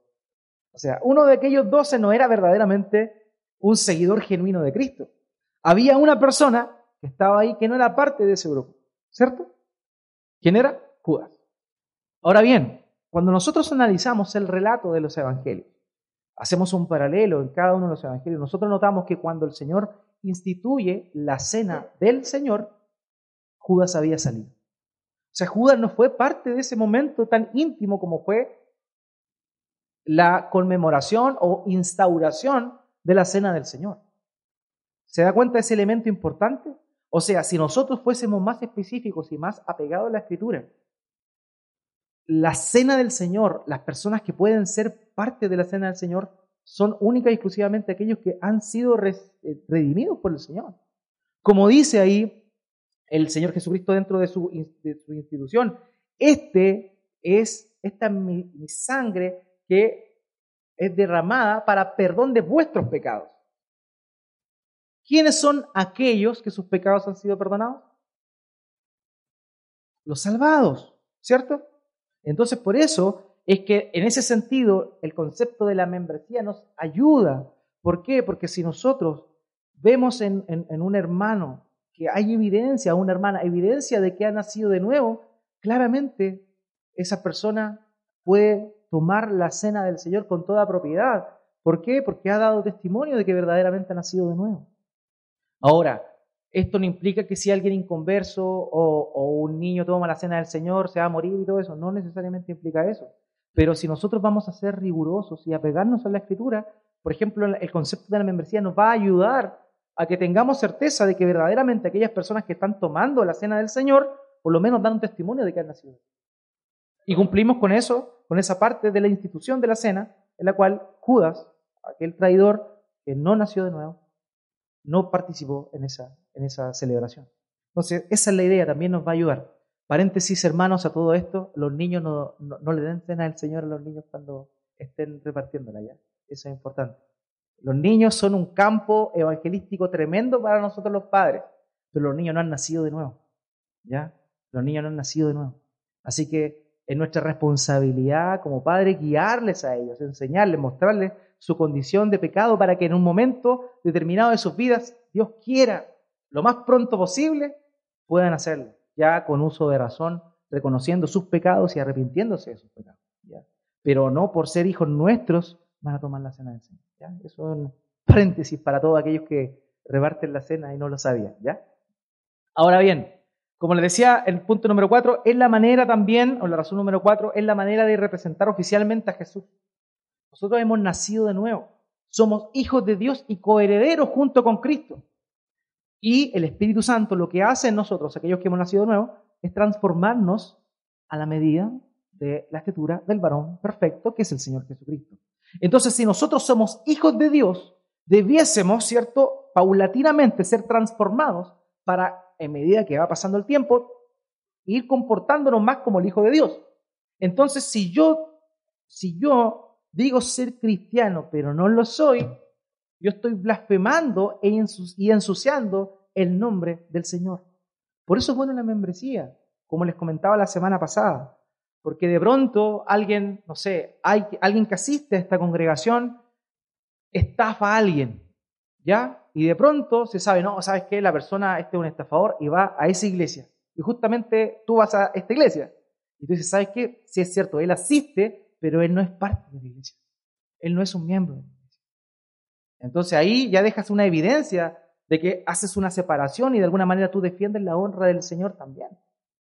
O sea, uno de aquellos doce no era verdaderamente un seguidor genuino de Cristo. Había una persona que estaba ahí que no era parte de ese grupo. ¿Cierto? ¿Quién era? Judas. Ahora bien, cuando nosotros analizamos el relato de los evangelios, hacemos un paralelo en cada uno de los evangelios, nosotros notamos que cuando el Señor instituye la cena del Señor, Judas había salido. O sea, Judas no fue parte de ese momento tan íntimo como fue la conmemoración o instauración de la cena del Señor. ¿Se da cuenta de ese elemento importante? O sea, si nosotros fuésemos más específicos y más apegados a la escritura, la cena del Señor, las personas que pueden ser parte de la cena del Señor, son única y exclusivamente aquellos que han sido eh, redimidos por el Señor. Como dice ahí el Señor Jesucristo dentro de su, institución, este es, esta mi sangre que es derramada para perdón de vuestros pecados. ¿Quiénes son aquellos que sus pecados han sido perdonados? Los salvados, ¿cierto? Entonces, por eso es que en ese sentido el concepto de la membresía nos ayuda. ¿Por qué? Porque si nosotros vemos en, un hermano que hay evidencia, una hermana, evidencia de que ha nacido de nuevo, claramente esa persona puede tomar la cena del Señor con toda propiedad. ¿Por qué? Porque ha dado testimonio de que verdaderamente ha nacido de nuevo. Ahora, esto no implica que si alguien inconverso o, un niño toma la cena del Señor se va a morir y todo eso. No necesariamente implica eso. Pero si nosotros vamos a ser rigurosos y a pegarnos a la escritura, por ejemplo, el concepto de la membresía nos va a ayudar a que tengamos certeza de que verdaderamente aquellas personas que están tomando la cena del Señor, por lo menos dan un testimonio de que han nacido. Y cumplimos con eso, con esa parte de la institución de la cena, en la cual Judas, aquel traidor, que no nació de nuevo, no participó en esa, en esa celebración. Entonces, esa es la idea, también nos va a ayudar. Paréntesis, hermanos, a todo esto, los niños no, no, le den cena al Señor a los niños cuando estén repartiéndola ya. Eso es importante. Los niños son un campo evangelístico tremendo para nosotros los padres, pero los niños no han nacido de nuevo. ¿Ya? Los niños no han nacido de nuevo. Así que es nuestra responsabilidad como padres guiarles a ellos, enseñarles, mostrarles su condición de pecado para que en un momento determinado de sus vidas, Dios quiera, lo más pronto posible, puedan hacerlo, ya con uso de razón, reconociendo sus pecados y arrepintiéndose de sus pecados. ¿ya? Pero no por ser hijos nuestros van a tomar la cena del Señor. ¿ya? Eso es un paréntesis para todos aquellos que reparten la cena y no lo sabían. ¿ya? Ahora bien, como les decía, el punto número cuatro es la manera también, o la razón número cuatro, es la manera de representar oficialmente a Jesús. Nosotros hemos nacido de nuevo. Somos hijos de Dios y coherederos junto con Cristo. Y el Espíritu Santo lo que hace en nosotros, aquellos que hemos nacido de nuevo, es transformarnos a la medida de la escritura del varón perfecto, que es el Señor Jesucristo. Entonces, si nosotros somos hijos de Dios, debiésemos, ¿cierto?, paulatinamente ser transformados para en medida que va pasando el tiempo, ir comportándonos más como el Hijo de Dios. Entonces, si yo, si yo digo ser cristiano, pero no lo soy, yo estoy blasfemando e y ensuciando el nombre del Señor. Por eso es bueno la membresía, como les comentaba la semana pasada, porque de pronto alguien, no sé, hay, alguien que asiste a esta congregación estafa a alguien, ¿ya? y de pronto se sabe, no, sabes que la persona, este es un estafador y va a esa iglesia. Y justamente tú vas a esta iglesia. Y tú dices, ¿sabes qué? Sí es cierto, él asiste, pero él no es parte de la iglesia. Él no es un miembro de la iglesia. Entonces ahí ya dejas una evidencia de que haces una separación y de alguna manera tú defiendes la honra del Señor también.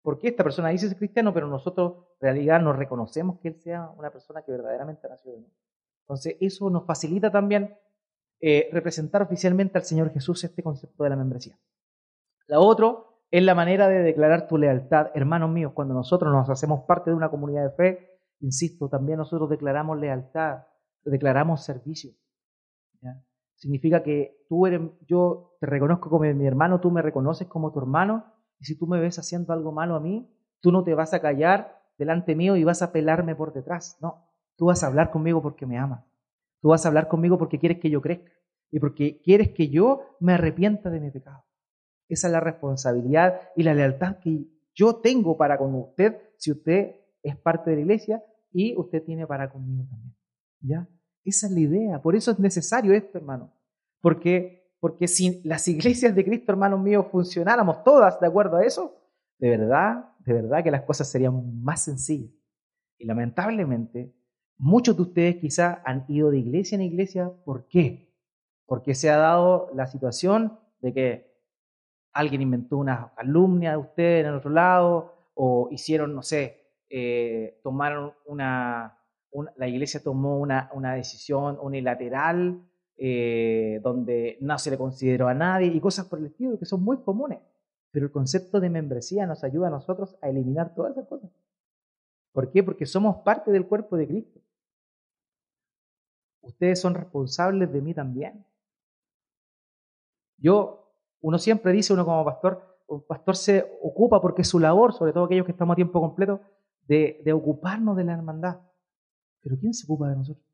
Porque esta persona dice es cristiano, pero nosotros en realidad no reconocemos que él sea una persona que verdaderamente nació de nuevo. Entonces eso nos facilita también eh, representar oficialmente al Señor Jesús este concepto de la membresía. La otra es la manera de declarar tu lealtad. Hermanos míos, cuando nosotros nos hacemos parte de una comunidad de fe, insisto, también nosotros declaramos lealtad, declaramos servicio. Significa que tú eres, yo te reconozco como mi hermano, tú me reconoces como tu hermano, y si tú me ves haciendo algo malo a mí, tú no te vas a callar delante mío y vas a pelarme por detrás. No, tú vas a hablar conmigo porque me amas. Tú vas a hablar conmigo porque quieres que yo crezca y porque quieres que yo me arrepienta de mi pecado. Esa es la responsabilidad y la lealtad que yo tengo para con usted si usted es parte de la iglesia y usted tiene para conmigo también. ¿Ya? Esa es la idea. Por eso es necesario esto, hermano. Porque, porque si las iglesias de Cristo, hermanos míos, funcionáramos todas de acuerdo a eso, de verdad, de verdad que las cosas serían más sencillas. Y lamentablemente, Muchos de ustedes quizá han ido de iglesia en iglesia. ¿Por qué? Porque se ha dado la situación de que alguien inventó una calumnia de usted en el otro lado o hicieron, no sé, eh, tomaron una, la iglesia tomó una, una decisión unilateral eh, donde no se le consideró a nadie y cosas por el estilo que son muy comunes. Pero el concepto de membresía nos ayuda a nosotros a eliminar todas esas cosas. ¿Por qué? Porque somos parte del cuerpo de Cristo. Ustedes son responsables de mí también. Yo, uno siempre dice, uno como pastor, un pastor se ocupa porque es su labor, sobre todo aquellos que estamos a tiempo completo, de, de ocuparnos de la hermandad. Pero ¿quién se ocupa de nosotros?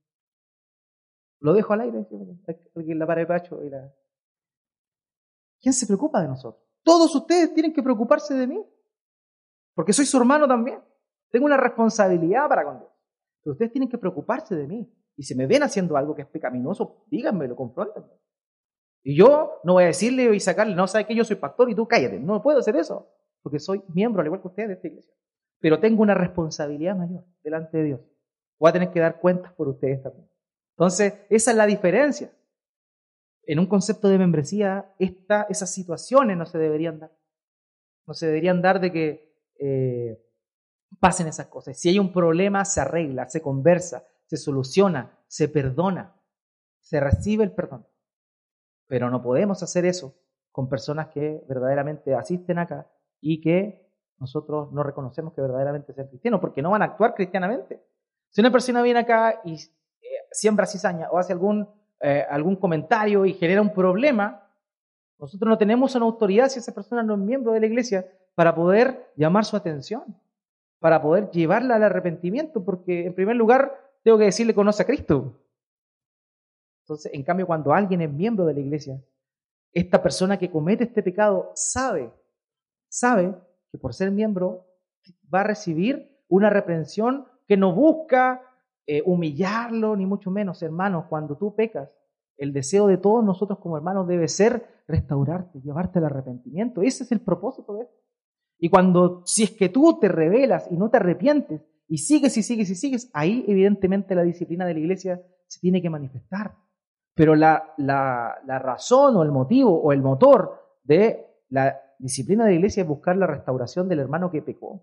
Lo dejo al aire, la para pacho y la... ¿Quién se preocupa de nosotros? Todos ustedes tienen que preocuparse de mí, porque soy su hermano también. Tengo una responsabilidad para con Dios. Pero ustedes tienen que preocuparse de mí. Y si me ven haciendo algo que es pecaminoso, díganmelo, confrontenme. Y yo no voy a decirle y sacarle, no, sabes que yo soy pastor y tú cállate. No puedo hacer eso, porque soy miembro, al igual que ustedes, de esta iglesia. Pero tengo una responsabilidad mayor delante de Dios. Voy a tener que dar cuentas por ustedes también. Entonces, esa es la diferencia. En un concepto de membresía, esta, esas situaciones no se deberían dar. No se deberían dar de que eh, pasen esas cosas. Si hay un problema, se arregla, se conversa, se soluciona, se perdona, se recibe el perdón. Pero no podemos hacer eso con personas que verdaderamente asisten acá y que nosotros no reconocemos que verdaderamente sean cristianos, porque no van a actuar cristianamente. Si una persona viene acá y eh, siembra cizaña o hace algún, eh, algún comentario y genera un problema, nosotros no tenemos una autoridad si esa persona no es miembro de la iglesia para poder llamar su atención, para poder llevarla al arrepentimiento, porque en primer lugar tengo que decirle conoce a Cristo. Entonces, en cambio, cuando alguien es miembro de la iglesia, esta persona que comete este pecado sabe, sabe que por ser miembro va a recibir una reprensión que no busca eh, humillarlo, ni mucho menos, hermanos, cuando tú pecas, el deseo de todos nosotros como hermanos debe ser restaurarte, llevarte al arrepentimiento. Ese es el propósito de esto. Y cuando, si es que tú te rebelas y no te arrepientes, y sigues y sigues y sigues, ahí evidentemente la disciplina de la iglesia se tiene que manifestar. Pero la, la, la razón o el motivo o el motor de la disciplina de la iglesia es buscar la restauración del hermano que pecó.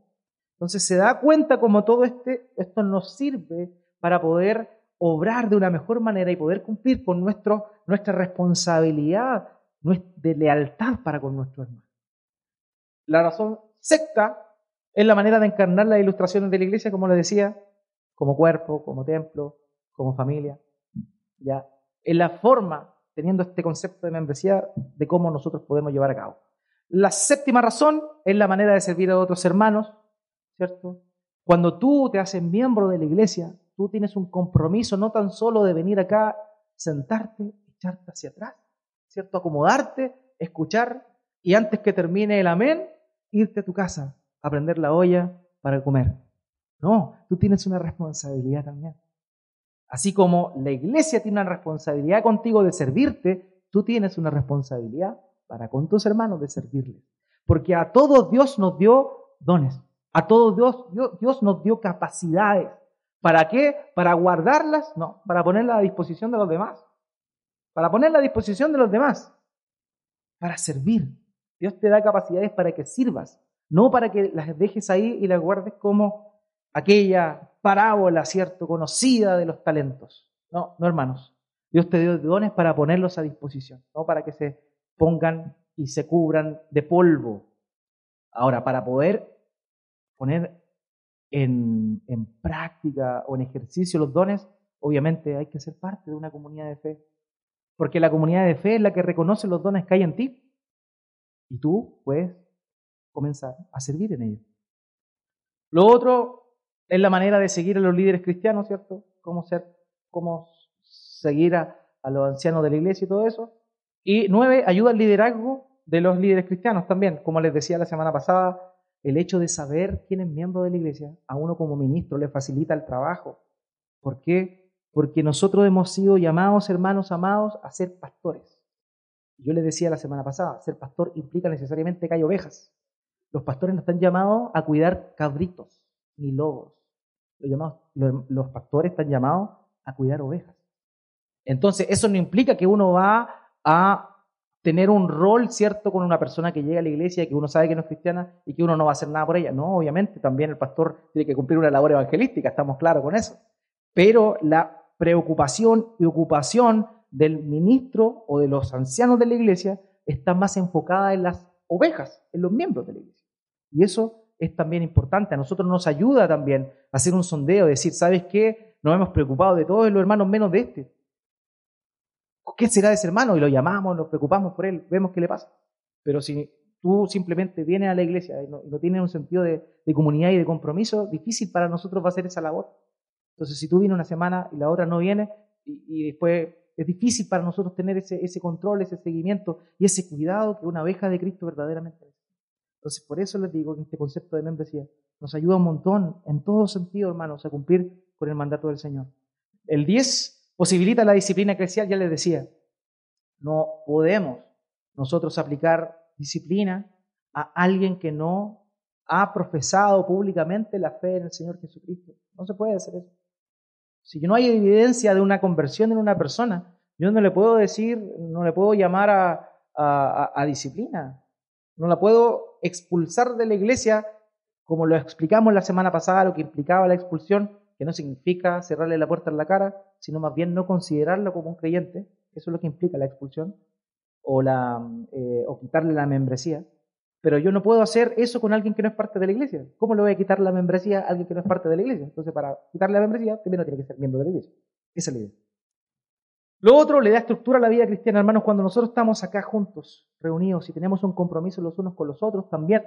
Entonces se da cuenta como todo este, esto nos sirve para poder obrar de una mejor manera y poder cumplir con nuestro, nuestra responsabilidad de lealtad para con nuestro hermano. La razón secta es la manera de encarnar las ilustraciones de la iglesia, como les decía, como cuerpo, como templo, como familia. ¿ya? Es la forma, teniendo este concepto de membresía, de cómo nosotros podemos llevar a cabo. La séptima razón es la manera de servir a otros hermanos, ¿cierto? Cuando tú te haces miembro de la iglesia, tú tienes un compromiso no tan solo de venir acá, sentarte, echarte hacia atrás, ¿cierto? Acomodarte, escuchar y antes que termine el amén, irte a tu casa, a prender la olla para comer. No, tú tienes una responsabilidad también. Así como la iglesia tiene una responsabilidad contigo de servirte, tú tienes una responsabilidad para con tus hermanos de servirles. Porque a todos Dios nos dio dones. A todos Dios, Dios, nos dio capacidades. ¿Para qué? ¿Para guardarlas? No, para ponerlas a disposición de los demás. Para ponerlas a disposición de los demás. Para servir. Dios te da capacidades para que sirvas, no para que las dejes ahí y las guardes como aquella parábola, ¿cierto?, conocida de los talentos. No, no, hermanos. Dios te dio dones para ponerlos a disposición, no para que se pongan y se cubran de polvo. Ahora, para poder poner en, práctica o en ejercicio los dones, obviamente hay que ser parte de una comunidad de fe. Porque la comunidad de fe es la que reconoce los dones que hay en ti. Y tú puedes comenzar a servir en ellos. Lo otro es la manera de seguir a los líderes cristianos, ¿cierto? Cómo, ser, cómo seguir a, a los ancianos de la iglesia y todo eso. Y nueve, ayuda al liderazgo de los líderes cristianos también. Como les decía la semana pasada, el hecho de saber quién es miembro de la iglesia a uno como ministro le facilita el trabajo. ¿Por qué? Porque nosotros hemos sido llamados, hermanos amados, a ser pastores. Yo les decía la semana pasada, ser pastor implica necesariamente que hay ovejas. Los pastores no están llamados a cuidar cabritos ni lobos. Los, los pastores están llamados a cuidar ovejas. Entonces, eso no implica que uno va a tener un rol cierto con una persona que llega a la iglesia y que uno sabe que no es cristiana y que uno no va a hacer nada por ella. No, obviamente también el pastor tiene que cumplir una labor evangelística, estamos claros con eso. Pero la preocupación y ocupación del ministro o de los ancianos de la iglesia está más enfocada en las ovejas, en los miembros de la iglesia. Y eso es también importante. A nosotros nos ayuda también a hacer un sondeo, decir, ¿sabes qué? Nos hemos preocupado de todos los hermanos menos de este. ¿Qué será de ese hermano? Y lo llamamos, nos preocupamos por él, vemos qué le pasa. Pero si tú simplemente vienes a la iglesia y no, tienes un sentido de, comunidad y de compromiso, difícil para nosotros va a ser esa labor. Entonces, si tú vienes una semana y la otra no viene, y, después es difícil para nosotros tener ese, ese, control, ese seguimiento y ese cuidado que una abeja de Cristo verdaderamente es. Entonces, por eso les digo que este concepto de membresía nos ayuda un montón, en todo sentido, hermanos, a cumplir con el mandato del Señor. El 10 posibilita la disciplina eclesial, ya les decía, no podemos nosotros aplicar disciplina a alguien que no ha profesado públicamente la fe en el Señor Jesucristo. No se puede hacer eso. Si no hay evidencia de una conversión en una persona, yo no le puedo decir, no le puedo llamar a, a disciplina, no la puedo expulsar de la iglesia como lo explicamos la semana pasada, lo que implicaba la expulsión, que no significa cerrarle la puerta en la cara, sino más bien no considerarlo como un creyente, eso es lo que implica la expulsión, o, la, eh, quitarle la membresía. Pero yo no puedo hacer eso con alguien que no es parte de la iglesia. ¿Cómo le voy a quitar la membresía a alguien que no es parte de la iglesia? Entonces, para quitarle la membresía, primero tiene que ser miembro de la iglesia. Esa es la idea. Lo otro le da estructura a la vida cristiana, hermanos, cuando nosotros estamos acá juntos, reunidos y tenemos un compromiso los unos con los otros, también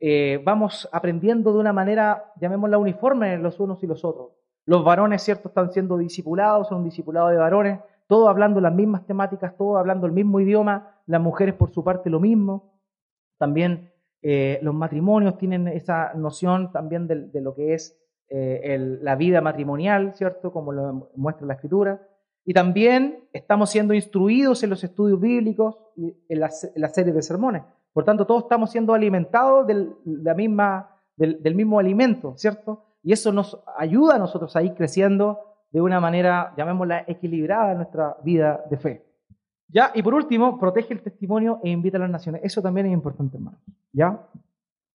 eh, vamos aprendiendo de una manera, llamémosla uniforme, los unos y los otros. Los varones, ¿cierto?, están siendo discipulados, son un discipulado de varones, todos hablando las mismas temáticas, todos hablando el mismo idioma, las mujeres por su parte lo mismo. También eh, los matrimonios tienen esa noción también de, lo que es eh, la vida matrimonial, ¿cierto?, como lo muestra la escritura. Y también estamos siendo instruidos en los estudios bíblicos y en la, serie de sermones. Por tanto, todos estamos siendo alimentados del, la misma, del, mismo alimento, ¿cierto? Y eso nos ayuda a nosotros a ir creciendo de una manera, llamémosla, equilibrada en nuestra vida de fe. ¿Ya? Y por último, protege el testimonio e invita a las naciones. Eso también es importante, hermano. ¿Ya?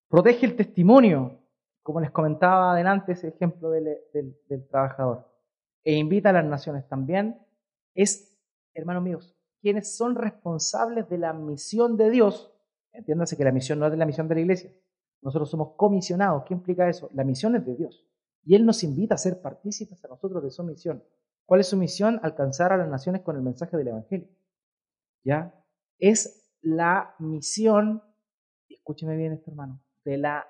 Protege el testimonio, como les comentaba adelante ese ejemplo del, del trabajador e invita a las naciones también, es, hermanos míos, quienes son responsables de la misión de Dios. Entiéndase que la misión no es de la misión de la iglesia. Nosotros somos comisionados. ¿Qué implica eso? La misión es de Dios. Y Él nos invita a ser partícipes a nosotros de su misión. ¿Cuál es su misión? Alcanzar a las naciones con el mensaje del Evangelio. ¿Ya? Es la misión, escúcheme bien esto hermano, de la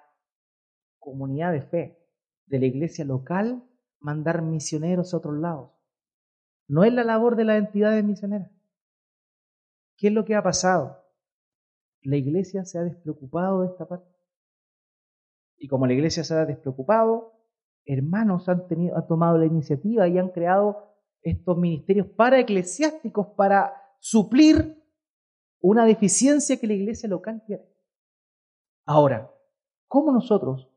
comunidad de fe, de la iglesia local mandar misioneros a otros lados. No es la labor de las entidades misioneras. ¿Qué es lo que ha pasado? La iglesia se ha despreocupado de esta parte. Y como la iglesia se ha despreocupado, hermanos han, tenido, tomado la iniciativa y han creado estos ministerios para eclesiásticos para suplir una deficiencia que la iglesia local tiene. Ahora, ¿cómo nosotros,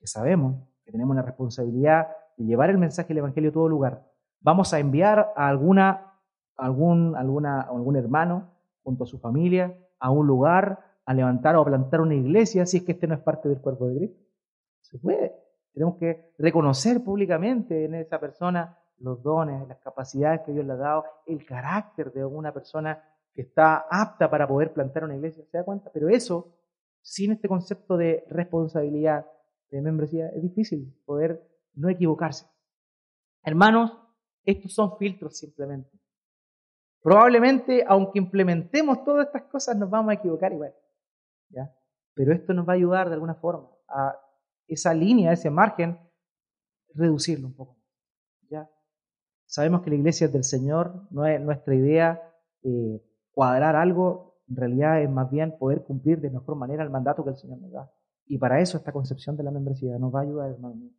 que sabemos que tenemos una responsabilidad de llevar el mensaje del Evangelio a todo lugar, vamos a enviar a alguna, algún, alguna, algún hermano junto a su familia a un lugar a levantar o a plantar una iglesia si es que este no es parte del cuerpo de Cristo. Se puede. Tenemos que reconocer públicamente en esa persona los dones, las capacidades que Dios le ha dado, el carácter de una persona que está apta para poder plantar una iglesia, ¿se da cuenta? Pero eso, sin este concepto de responsabilidad, de membresía, es difícil poder no equivocarse. Hermanos, estos son filtros simplemente. Probablemente, aunque implementemos todas estas cosas, nos vamos a equivocar igual. ¿ya? Pero esto nos va a ayudar de alguna forma a esa línea, ese margen, reducirlo un poco. ¿ya? Sabemos que la iglesia es del Señor, no es nuestra idea eh, cuadrar algo, en realidad es más bien poder cumplir de mejor manera el mandato que el Señor nos da. Y para eso esta concepción de la membresía nos va a ayudar, hermano.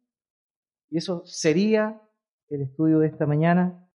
Y eso sería el estudio de esta mañana.